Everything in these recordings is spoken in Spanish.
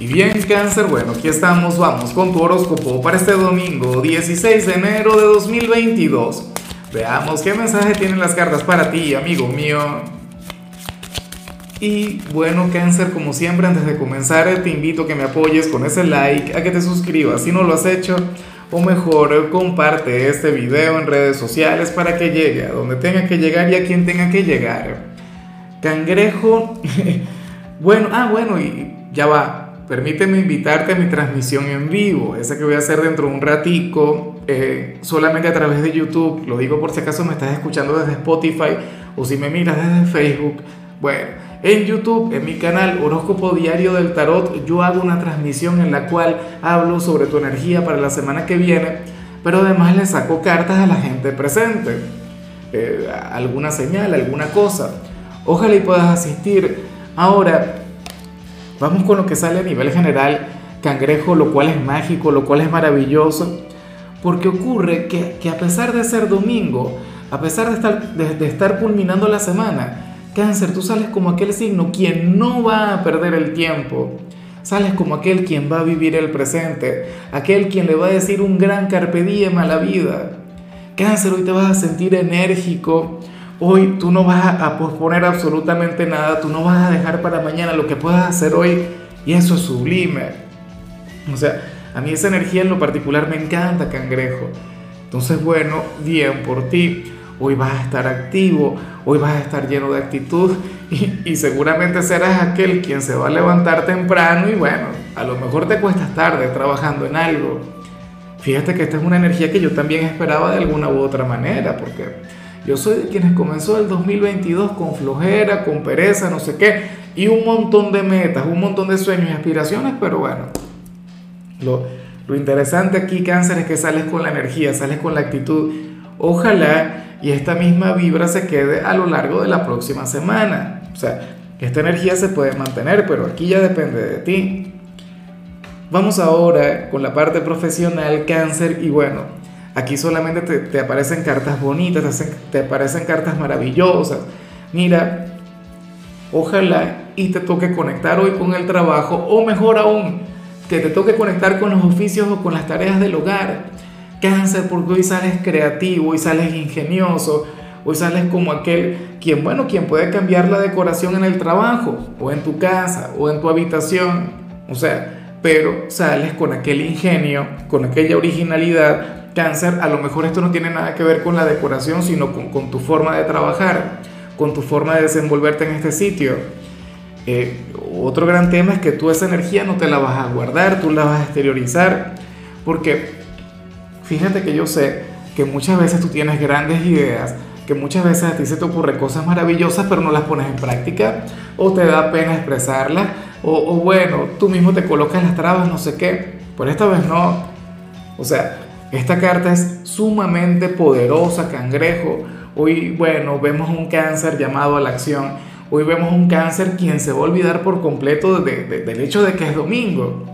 Y bien, cáncer, bueno, aquí estamos, vamos con tu horóscopo para este domingo 16 de enero de 2022. Veamos qué mensaje tienen las cartas para ti, amigo mío. Y bueno, cáncer, como siempre, antes de comenzar, te invito a que me apoyes con ese like, a que te suscribas si no lo has hecho, o mejor, comparte este video en redes sociales para que llegue a donde tenga que llegar y a quien tenga que llegar. Cangrejo, bueno, ah, bueno, y ya va, permíteme invitarte a mi transmisión en vivo, esa que voy a hacer dentro de un ratico, eh, solamente a través de YouTube, lo digo por si acaso me estás escuchando desde Spotify o si me miras desde Facebook. Bueno, en YouTube, en mi canal Horóscopo Diario del Tarot, yo hago una transmisión en la cual hablo sobre tu energía para la semana que viene, pero además le saco cartas a la gente presente, eh, alguna señal, alguna cosa. Ojalá y puedas asistir. Ahora, Vamos con lo que sale a nivel general, cangrejo, lo cual es mágico, lo cual es maravilloso, porque ocurre que, que a pesar de ser domingo, a pesar de estar, de, estar culminando la semana, cáncer, tú sales como aquel signo quien no va a perder el tiempo. Sales como aquel quien va a vivir el presente, aquel quien le va a decir un gran carpe diem a la vida. Cáncer, hoy te vas a sentir enérgico, Hoy tú no vas a posponer absolutamente nada, tú no vas a dejar para mañana lo que puedas hacer hoy y eso es sublime. O sea, a mí esa energía en lo particular me encanta, cangrejo. Entonces, bueno, bien por ti. Hoy vas a estar activo, hoy vas a estar lleno de actitud y, y, seguramente serás aquel quien se va a levantar temprano y bueno, a lo mejor te cuestas tarde trabajando en algo. Fíjate que esta es una energía que yo también esperaba de alguna u otra manera, porque yo soy de quienes comenzó el 2022 con flojera, con pereza, no sé qué, y un montón de metas, un montón de sueños y aspiraciones, pero bueno, lo, lo interesante aquí, cáncer, es que sales con la energía, sales con la actitud. Ojalá y esta misma vibra se quede a lo largo de la próxima semana. O sea, esta energía se puede mantener, pero aquí ya depende de ti. Vamos ahora con la parte profesional, cáncer, y bueno, Aquí solamente te, aparecen cartas bonitas, te, te aparecen cartas maravillosas. Mira, ojalá y te toque conectar hoy con el trabajo, o mejor aún, que te toque conectar con los oficios o con las tareas del hogar. Cáncer, porque hoy sales creativo, hoy sales ingenioso, hoy sales como aquel quien, bueno, quien puede cambiar la decoración en el trabajo, o en tu casa, o en tu habitación. O sea, pero sales con aquel ingenio, con aquella originalidad Cáncer, a lo mejor esto no tiene nada que ver con la decoración, sino con, tu forma de trabajar, con tu forma de desenvolverte en este sitio. Eh, otro gran tema es que tú esa energía no te la vas a guardar, tú la vas a exteriorizar, porque fíjate que yo sé que muchas veces tú tienes grandes ideas, que muchas veces a ti se te ocurren cosas maravillosas, pero no las pones en práctica, o te da pena expresarlas, o, o bueno, tú mismo te colocas las trabas, no sé qué, por esta vez no. O sea, esta carta es sumamente poderosa, cangrejo. Hoy, bueno, vemos un cáncer llamado a la acción. Hoy vemos un cáncer quien se va a olvidar por completo del hecho de que es domingo.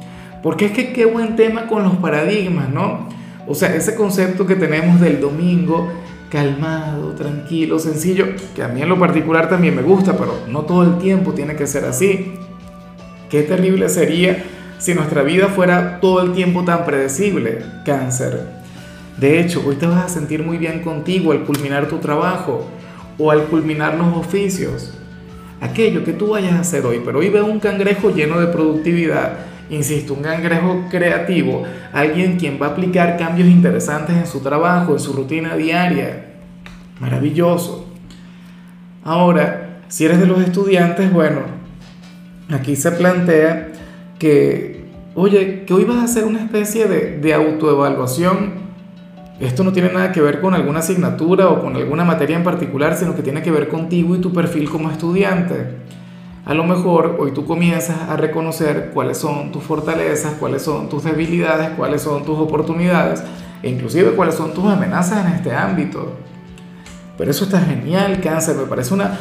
Porque es que qué buen tema con los paradigmas, ¿no? O sea, ese concepto que tenemos del domingo, calmado, tranquilo, sencillo, que a mí en lo particular también me gusta, pero no todo el tiempo tiene que ser así. Qué terrible sería si nuestra vida fuera todo el tiempo tan predecible, cáncer. De hecho, hoy te vas a sentir muy bien contigo al culminar tu trabajo o al culminar los oficios. Aquello que tú vayas a hacer hoy, pero hoy veo un cangrejo lleno de productividad, insisto, un cangrejo creativo, alguien quien va a aplicar cambios interesantes en su trabajo, en su rutina diaria. Maravilloso. Ahora, si eres de los estudiantes, bueno, aquí se plantea que, oye, que hoy vas a hacer una especie de, de autoevaluación. Esto no tiene nada que ver con alguna asignatura o con alguna materia en particular, sino que tiene que ver contigo y tu perfil como estudiante. A lo mejor hoy tú comienzas a reconocer cuáles son tus fortalezas, cuáles son tus debilidades, cuáles son tus oportunidades e inclusive cuáles son tus amenazas en este ámbito. Pero eso está genial, cáncer, me parece una,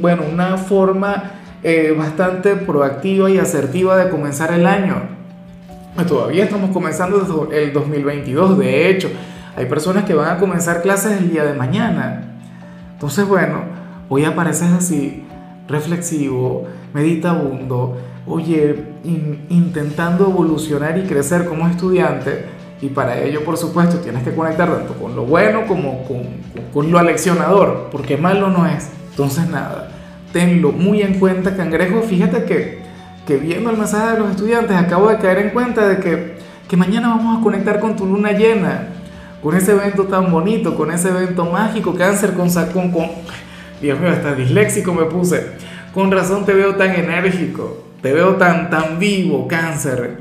bueno, una forma eh, bastante proactiva y asertiva de comenzar el año. Todavía estamos comenzando el 2022, de hecho, hay personas que van a comenzar clases el día de mañana. Entonces, bueno, hoy apareces así, reflexivo, meditabundo, oye, intentando evolucionar y crecer como estudiante, y para ello, por supuesto, tienes que conectar tanto con lo bueno como con, con, lo aleccionador, porque malo no es. Entonces, nada, tenlo muy en cuenta, cangrejo. Fíjate que, que viendo el mensaje de los estudiantes, acabo de caer en cuenta de que, que mañana vamos a conectar con tu luna llena, con ese evento tan bonito, con ese evento mágico, cáncer con, con, con Dios mío, hasta disléxico me puse. Con razón te veo tan enérgico, te veo tan, tan vivo, cáncer.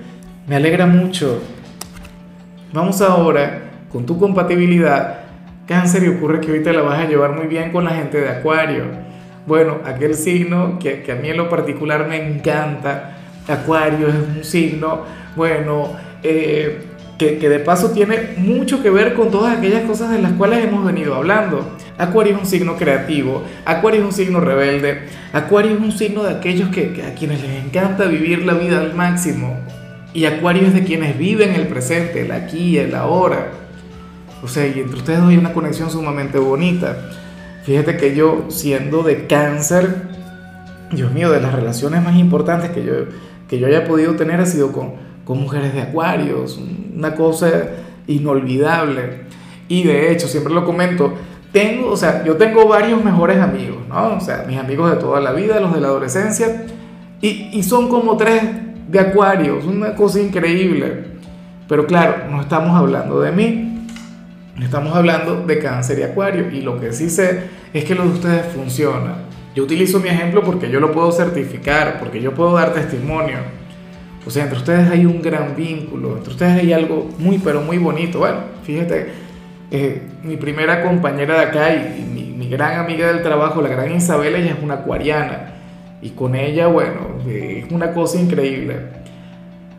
Me alegra mucho. Vamos ahora con tu compatibilidad. Cáncer y ocurre que hoy te la vas a llevar muy bien con la gente de Acuario. Bueno, aquel signo que, que a mí en lo particular me encanta. Acuario es un signo, bueno, eh, que, de paso tiene mucho que ver con todas aquellas cosas de las cuales hemos venido hablando. Acuario es un signo creativo, Acuario es un signo rebelde, Acuario es un signo de aquellos que, a quienes les encanta vivir la vida al máximo. Y Acuario es de quienes viven el presente, el aquí el ahora. O sea, y entre ustedes hay una conexión sumamente bonita. Fíjate que yo, siendo de cáncer, Dios mío, de las relaciones más importantes que yo, que yo haya podido tener ha sido con, con mujeres de Acuarios. Una cosa inolvidable. Y de hecho, siempre lo comento, tengo, o sea, yo tengo varios mejores amigos, ¿no? O sea, mis amigos de toda la vida, los de la adolescencia, y, y son como tres de acuarios, una cosa increíble. Pero claro, no estamos hablando de mí, estamos hablando de cáncer y acuario, y lo que sí sé es que lo de ustedes funciona. Yo utilizo mi ejemplo porque yo lo puedo certificar, porque yo puedo dar testimonio. O sea, entre ustedes hay un gran vínculo, entre ustedes hay algo muy, pero muy bonito. Bueno, fíjate, eh, mi primera compañera de acá y, mi, gran amiga del trabajo, la gran Isabel, ella es una acuariana. Y con ella, bueno, eh, es una cosa increíble.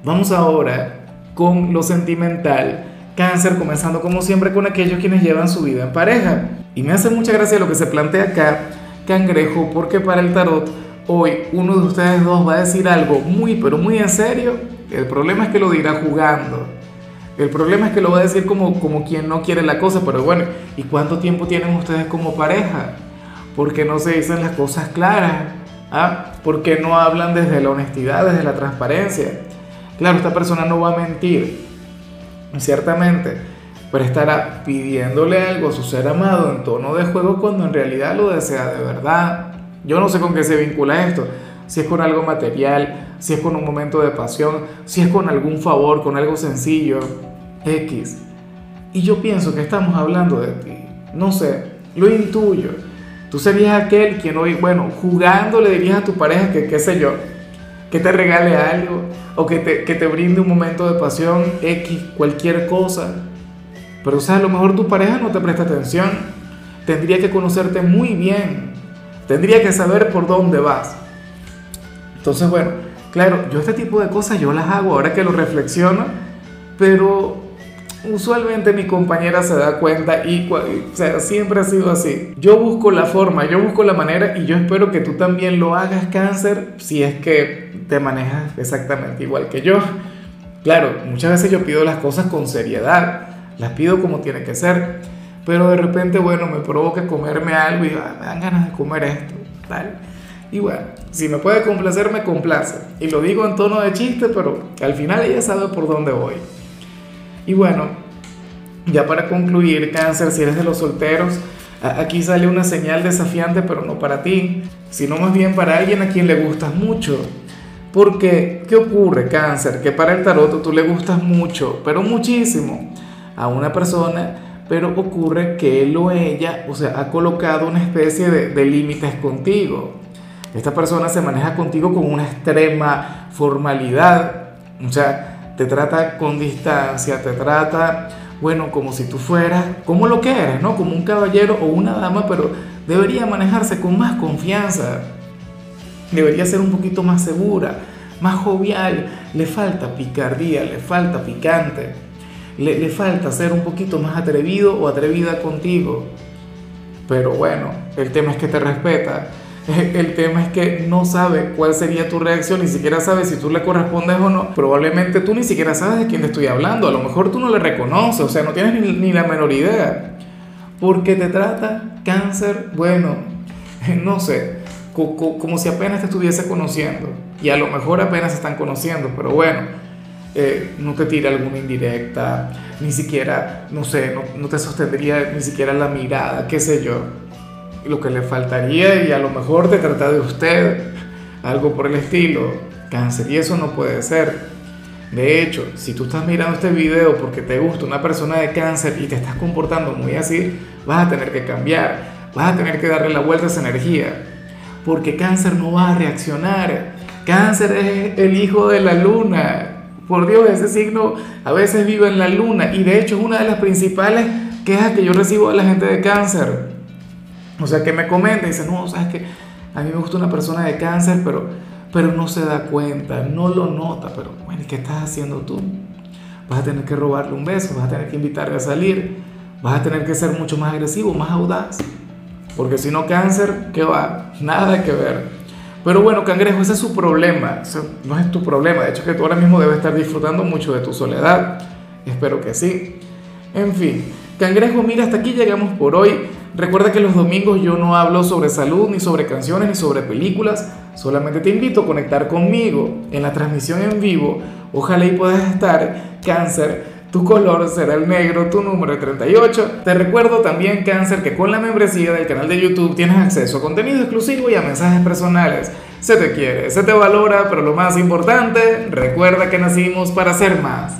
Vamos ahora con lo sentimental. Cáncer, comenzando como siempre con aquellos quienes llevan su vida en pareja. Y me hace mucha gracia lo que se plantea acá, cangrejo, porque para el tarot hoy uno de ustedes dos va a decir algo muy, pero muy en serio. El problema es que lo dirá jugando. El problema es que lo va a decir como, como quien no quiere la cosa, pero bueno, ¿y cuánto tiempo tienen ustedes como pareja? ¿Por qué no se dicen las cosas claras? ¿Ah? ¿Por qué no hablan desde la honestidad, desde la transparencia? Claro, esta persona no va a mentir, ciertamente, pero estará pidiéndole algo a su ser amado en tono de juego cuando en realidad lo desea de verdad. Yo no sé con qué se vincula esto, si es con algo material, si es con un momento de pasión, si es con algún favor, con algo sencillo. X. Y yo pienso que estamos hablando de ti. No sé, lo intuyo. Tú serías aquel quien hoy, bueno, jugando le dirías a tu pareja que, qué sé yo, que te regale algo o que te, que te brinde un momento de pasión, X, cualquier cosa. Pero, o sea, a lo mejor tu pareja no te presta atención. Tendría que conocerte muy bien. Tendría que saber por dónde vas. Entonces, bueno, claro, yo este tipo de cosas yo las hago ahora que lo reflexiono, pero usualmente mi compañera se da cuenta y o sea, siempre ha sido así. Yo busco la forma, yo busco la manera y yo espero que tú también lo hagas cáncer si es que te manejas exactamente igual que yo. Claro, muchas veces yo pido las cosas con seriedad, las pido como tiene que ser, pero de repente, bueno, me provoca comerme algo y ah, me dan ganas de comer esto, tal. Y bueno, si me puede complacer, me complace. Y lo digo en tono de chiste, pero al final ella sabe por dónde voy. Y bueno, ya para concluir, cáncer, si eres de los solteros, aquí sale una señal desafiante, pero no para ti, sino más bien para alguien a quien le gustas mucho. Porque, ¿qué ocurre, cáncer? Que para el tarot tú le gustas mucho, pero muchísimo, a una persona, pero ocurre que él o ella, o sea, ha colocado una especie de, de límites contigo. Esta persona se maneja contigo con una extrema formalidad, o sea, te trata con distancia, te trata, bueno, como si tú fueras, como lo que eres, ¿no? Como un caballero o una dama, pero debería manejarse con más confianza, debería ser un poquito más segura, más jovial, le falta picardía, le falta picante, le, le falta ser un poquito más atrevido o atrevida contigo. Pero bueno, el tema es que te respeta El tema es que no sabe cuál sería tu reacción, ni siquiera sabe si tú le correspondes o no. Probablemente tú ni siquiera sabes de quién te estoy hablando. A lo mejor tú no le reconoces, o sea, no tienes ni, la menor idea. Porque te trata cáncer, bueno, no sé, como si apenas te estuviese conociendo. Y a lo mejor apenas se están conociendo, pero bueno, eh, no te tira alguna indirecta, ni siquiera, no sé, no, no te sostendría ni siquiera la mirada, qué sé yo. Lo que le faltaría y a lo mejor te trata de usted, algo por el estilo, cáncer. Y eso no puede ser. De hecho, si tú estás mirando este video porque te gusta una persona de cáncer y te estás comportando muy así, vas a tener que cambiar, vas a tener que darle la vuelta a esa energía, porque cáncer no va a reaccionar. Cáncer es el hijo de la luna. Por Dios, ese signo a veces vive en la luna y de hecho es una de las principales quejas que yo recibo de la gente de cáncer. O sea, que me comenta y dice, no, sabes que a mí me gusta una persona de cáncer, pero pero no se da cuenta, no lo nota, pero bueno, ¿qué estás haciendo tú? Vas a tener que robarle un beso, vas a tener que invitarle a salir, vas a tener que ser mucho más agresivo, más audaz, porque si no cáncer, ¿qué va? Nada que ver. Pero bueno, cangrejo, ese es su problema, no es tu problema, de hecho que tú ahora mismo debes estar disfrutando mucho de tu soledad, espero que sí. En fin, cangrejo, mira, hasta aquí llegamos por hoy. Recuerda que los domingos yo no hablo sobre salud, ni sobre canciones, ni sobre películas. Solamente te invito a conectar conmigo en la transmisión en vivo. Ojalá y puedas estar. Cáncer, tu color será el negro, tu número 38. Te recuerdo también, Cáncer, que con la membresía del canal de YouTube tienes acceso a contenido exclusivo y a mensajes personales. Se te quiere, se te valora, pero lo más importante, recuerda que nacimos para ser más.